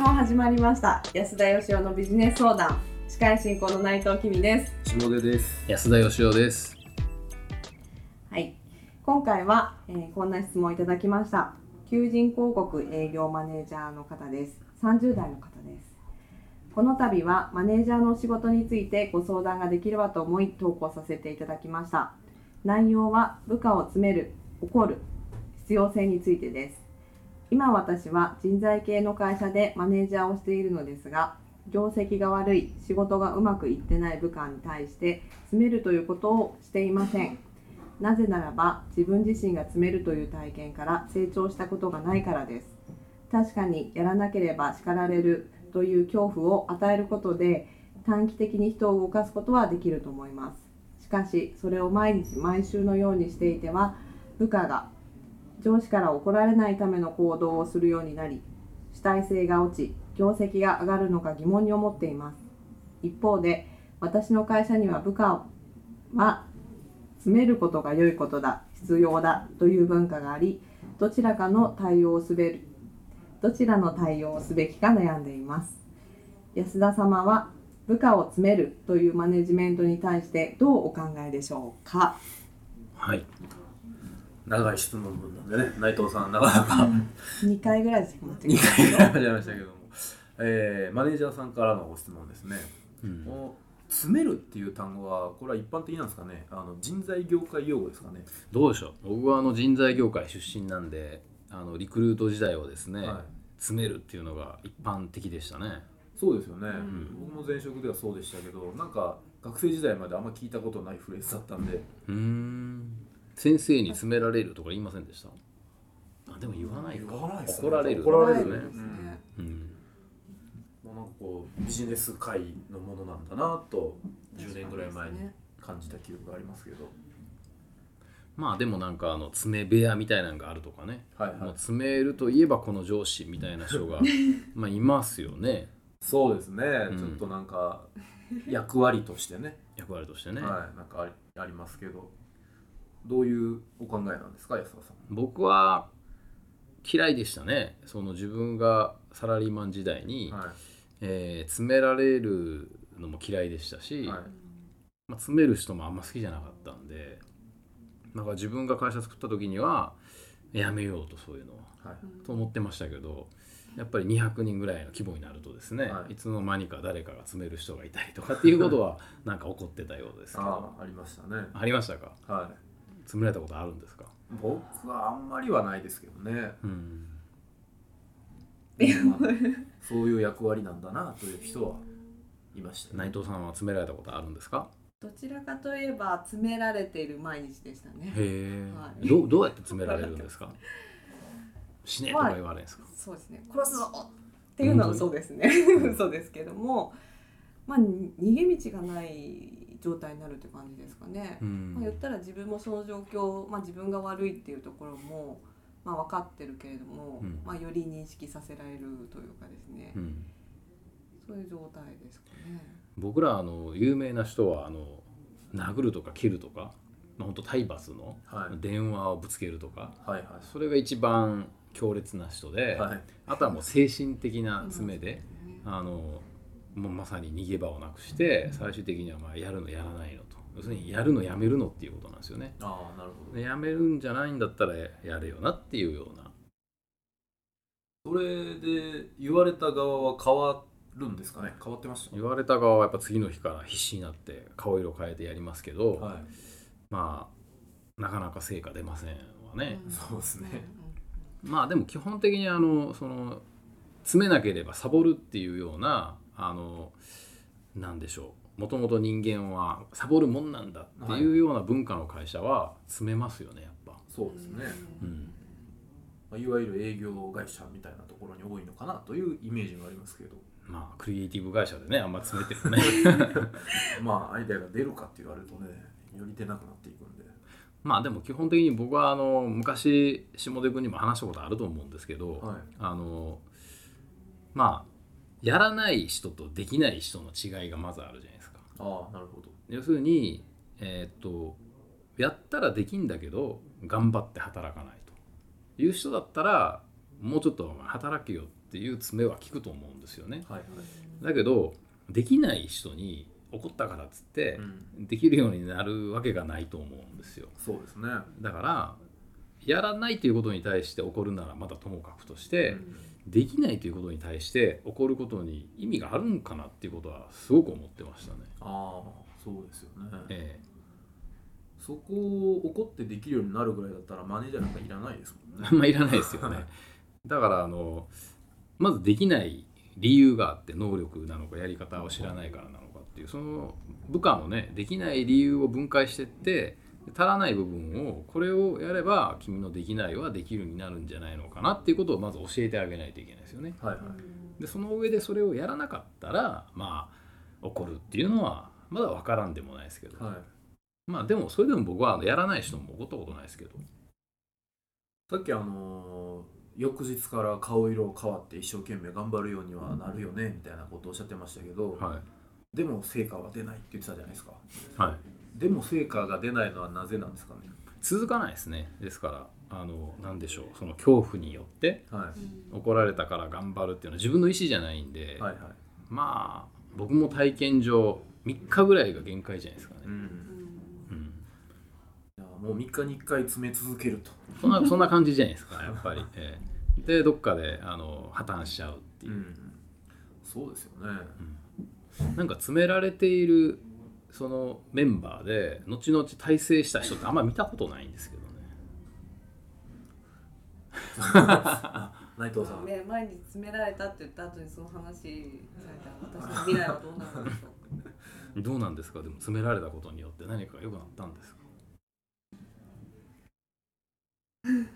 も始まりました。安田義雄のビジネス相談。司会進行の内藤君です。下出です。安田義雄です。はい。今回は、えーこんな質問をいただきました。求人広告営業マネージャーの方です。30代の方です。この度はマネージャーの仕事についてご相談ができればと思い投稿させていただきました。内容は部下を詰める怒る必要性についてです今私は人材系の会社でマネージャーをしているのですが業績が悪い仕事がうまくいってない部下に対して詰めるということをしていません。なぜならば自分自身が詰めるという体験から成長したことがないからです。確かにやらなければ叱られるという恐怖を与えることで短期的に人を動かすことはできると思います。しかしそれを毎日毎週のようにしていては部下が上司から怒られないための行動をするようになり主体性が落ち業績が上がるのか疑問に思っています。一方で私の会社には部下は詰めることが良いことだ必要だという文化がありどちらかの対応をすべるどちらの対応をすべきか悩んでいます。安田様は部下を詰めるというマネジメントに対してどうお考えでしょうか？はい。長い質問文なんでね、内藤さん、なかなか2回ぐらいしか持って2きて回ぐらい始めましたけども、えーマネージャーさんからのご質問ですね。うん詰めるっていう単語は、これは一般的なんですかね、あの人材業界用語ですかね？どうでしょう。僕はあの人材業界出身なんで、あのリクルート時代をですね、はい詰めるっていうのが一般的でしたね。そうですよね、ん僕も前職ではそうでしたけど、なんか学生時代まであんま聞いたことないフレーズだったんで、うーん。先生に詰められるとか言いませんでした？あでも言わないか。言わないですね怒られる。怒られるねねうん。もうなんかこうビジネス界のものなんだなと10年ぐらい前に感じた記憶がありますけど、まあでもなんかあの詰め部屋みたいなのがあるとかね。はいはいもう詰めるといえばこの上司みたいな人が まあいますよね。そうですね、うんちょっとなんか役割としてね、役割としてね。はい、なんかありありますけどどういうお考えなんですか安田さん。僕は嫌いでしたね。その自分がサラリーマン時代に、はえー詰められるのも嫌いでしたし、い、はい、まあ、詰める人もあんま好きじゃなかったんでだから自分が会社作った時にはやめようとそういうのははい。と思ってましたけどやっぱり200人ぐらいの規模になるとですね、はい。い、つの間にか誰かが詰める人がいたりとかっていうことは なんか起こってたようですけど。ああありましたね。ありましたか？は詰められたことあるんですか？い僕はあんまりはないですけどね。うん。まあそういう役割なんだなという人はいました、内藤さんは詰められたことあるんですか？どちらかといえば詰められている毎日でしたね。へえ、はい。どうどうやって詰められるんですか？死ねとか言われるんですか、そうですね。殺すぞっていうのはそうですね。そうですけども。まあに逃げ道がない状態になるって感じですかね、うん。まあ、言ったら自分もその状況、まあ、自分が悪いっていうところも、まあ、分かってるけれども、うん。まあ、より認識させられるというかですね、うん。そういう状態ですかね。僕らあの有名な人はあの殴るとか切るとか、まあ、本当体罰のはい。電話をぶつけるとか、はいはそれが一番強烈な人で、いはい。あとはもう精神的な詰めで、あのもうまさに逃げ場をなくして最終的にはまあやるのやらないのと。要するにやるのやめるのっていうことなんですよね。ああなるほど。でやめるんじゃないんだったらやれよなっていうような。それで言われた側は変わるんですかね？変わってました言われた側はやっぱ次の日から必死になって顔色変えてやりますけど、はい。まあなかなか成果出ませんわね、うん。そうですね。まあでも基本的にあのその詰めなければサボるっていうようなあのなんでしょう。もともと人間はサボるもんなんだっていうような文化の会社は詰めますよねやっぱ、そうですね、うん、まあ、いわゆる営業会社みたいなところに多いのかなというイメージがありますけど。まあクリエイティブ会社でねあんま詰めてるね。まあアイデアが出るかって言われるとねより出なくなっていくんで。まあでも基本的に僕はあの昔下出君にも話したことあると思うんですけど、はい。あのまあやらない人とできない人の違いがまずあるじゃないですか。ああなるほど要するに、えーっとやったらできんだけど頑張って働かないという人だったらもうちょっと働けよっっていう詰めは効くと思うんですよね。はいはいだけどできない人に怒ったからっつってうんできるようになるわけがないと思うんですよ。そうですねだからやらないということに対して怒るならまだともかくとして、できないということに対して怒ることに意味があるんかなっていうことはすごく思ってましたね。ああそうですよねえそこを怒ってできるようになるぐらいだったらマネージャーなんかいらないですもんねえ あんまいらないですよね。だからあのまずできない理由があって能力なのかやり方を知らないからなのかっていうその部下のねできない理由を分解してって足らない部分をこれをやれば君のできないはできるになるんじゃないのかなっていうことをまず教えてあげないといけないですよね。はいはい。でその上でそれをやらなかったらまあ怒るっていうのはまだ分からんでもないですけど、はい。まあでもそれでも僕はやらない人も怒ったことないですけど。さっきあのー翌日から顔色変わって一生懸命頑張るようにはなるよねみたいなことをおっしゃってましたけど、はでも成果は出ないって言ってたじゃないですか。い、はい、でも成果が出ないのはなぜなんですかね？続かないですね。ですからあの何でしょう。その恐怖によってはい。怒られたから頑張るっていうのは自分の意思じゃないんで、はいはい。まあ僕も体験上3日ぐらいが限界じゃないですかね、うん。うん、もう3日に1回詰め続けると。そんなそんな感じじゃないですかやっぱり、ええ。でどっかであの破綻しちゃうっていう。う、ん。そうですよね。なんか詰められているそのメンバーで後々大成した人ってあんま見たことないんですけどね。内藤さんね前に詰められたって言った後にその話されたら私の未来はどうなるんでしょう。どうなんですか？でも詰められたことによって何かが良くなったんですか？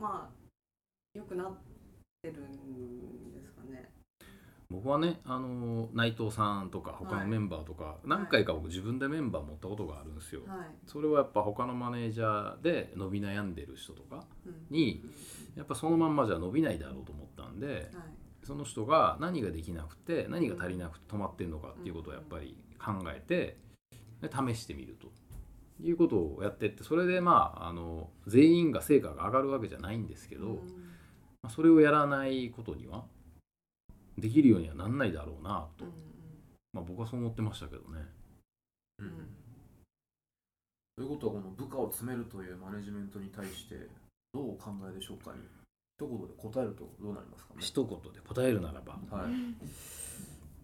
まあ良くなってるん僕はねあの内藤さんとか他のメンバーとか、何回か僕自分でメンバー持ったことがあるんですよ、はい、それはやっぱ他のマネージャーで伸び悩んでる人とかうんにやっぱそのまんまじゃ伸びないだろうと思ったんではい。その人が何ができなくて何が足りなくて止まってるのかっていうことをやっぱり考えてで試してみると。いうことをやってってそれでまああの全員が成果が上がるわけじゃないんですけど、それをやらないことにはできるようにはなんないだろうなと、うん。まあ、僕はそう思ってましたけどね。うん。ということはこの部下を詰めるというマネジメントに対してどうお考えでしょうかに。一言で答えるとどうなりますかね。一言で答えるならば。はい。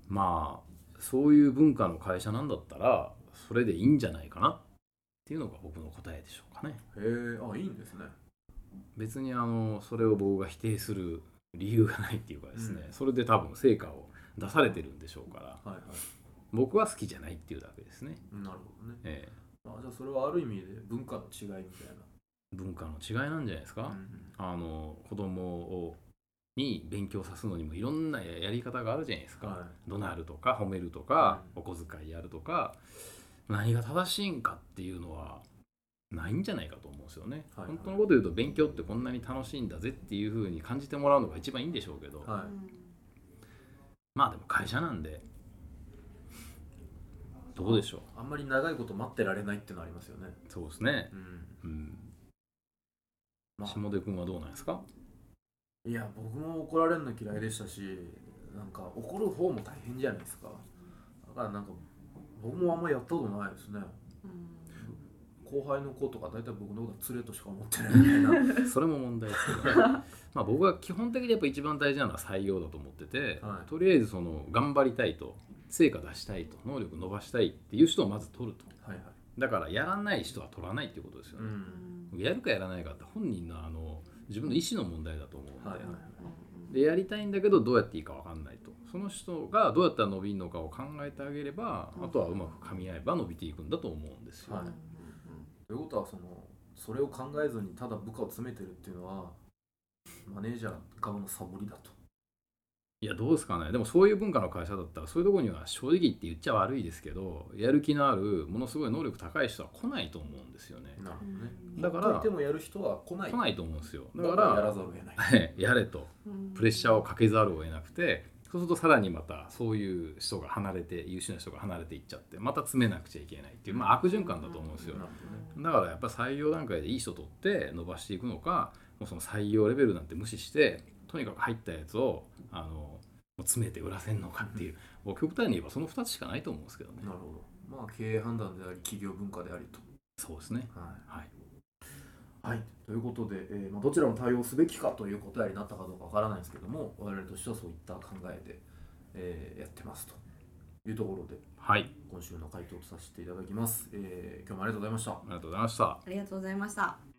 まあそういう文化の会社なんだったらそれでいいんじゃないかな。っていうのが僕の答えでしょうかね。へえあいいんですね。別にあのそれを僕が否定する理由がないっていうかですね、うん。それで多分成果を出されてるんでしょうからはいはい。僕は好きじゃないっていうだけですね、なるほどね。ええ。あじゃあそれはある意味で文化の違いみたい文化の違いなんじゃないですか、な、うん。あの子供をに勉強さすのにもいろんなやり方があるじゃないですか、は怒鳴るとか褒めるとか、お小遣いやるとか。何が正しいんかっていうのはないんじゃないかと思うんですよね、はいはい。本当のこと言うと勉強ってこんなに楽しいんだぜっていうふうに感じてもらうのが一番いいんでしょうけど、い。はまあでも会社なんでどうでしょう。い、あんまり長いこと待ってられないっていうのはありますよね、そうですね。うん。うん。まあ、下出君はどうなんですか？いや僕も怒られるの嫌いでしたしなんか怒る方も大変じゃないですか。だからなんか僕もあんまやったことないですね後輩の子とか大体僕のことは連れとしか思ってないみたいな。それも問題ですけど まあ僕は基本的にやっぱ一番大事なのは採用だと思ってて、はい。とりあえずその頑張りたいと成果出したいと能力伸ばしたいっていう人をまず取ると。はいはい。だからやらない人は取らないっていうことですようね、ん。やるかやらないかって本人のあの自分の意思の問題だと思うんで,、はいはいでやりたいんだけどどうやっていいか分かんないと。その人がどうやったら伸びるのかを考えてあげれば、あとはうまく噛み合えば伸びていくんだと思うんですよ、はいということはそのそれを考えずにただ部下を詰めてるっていうのはマネージャー側のサボりだと。いやどうですかね。でもそういう文化の会社だったらそういうところには正直言って言っちゃ悪いですけどやる気のあるものすごい能力高い人は来ないと思うんですよね。なるほどね。だからもやる人は来ない。来ないと思うんですよ。だかだからやららざるを得ない。やれと。プレッシャーをかけざるを得なくてそうするとさらにまたそういう人が離れて優秀な人が離れていっちゃってまた詰めなくちゃいけないっていう、まあ、悪循環だと思うんですよ。だからやっぱ採用段階でいい人取って伸ばしていくのかもうその採用レベルなんて無視してとにかく入ったやつをあの詰めて売らせるのかっていう、もう極端に言えばその2つしかないと思うんですけどね。なるほど。まあ経営判断であり企業文化でありと。そうですね。はい。はいはい、ということで、えーまあ、どちらも対応すべきかという答えになったかどうかわからないんですけども我々としてはそういった考えで、えーやってますと。いうところではい。今週の回答とさせていただきます、えー今日もありがとうございました。ありがとうございました。ありがとうございました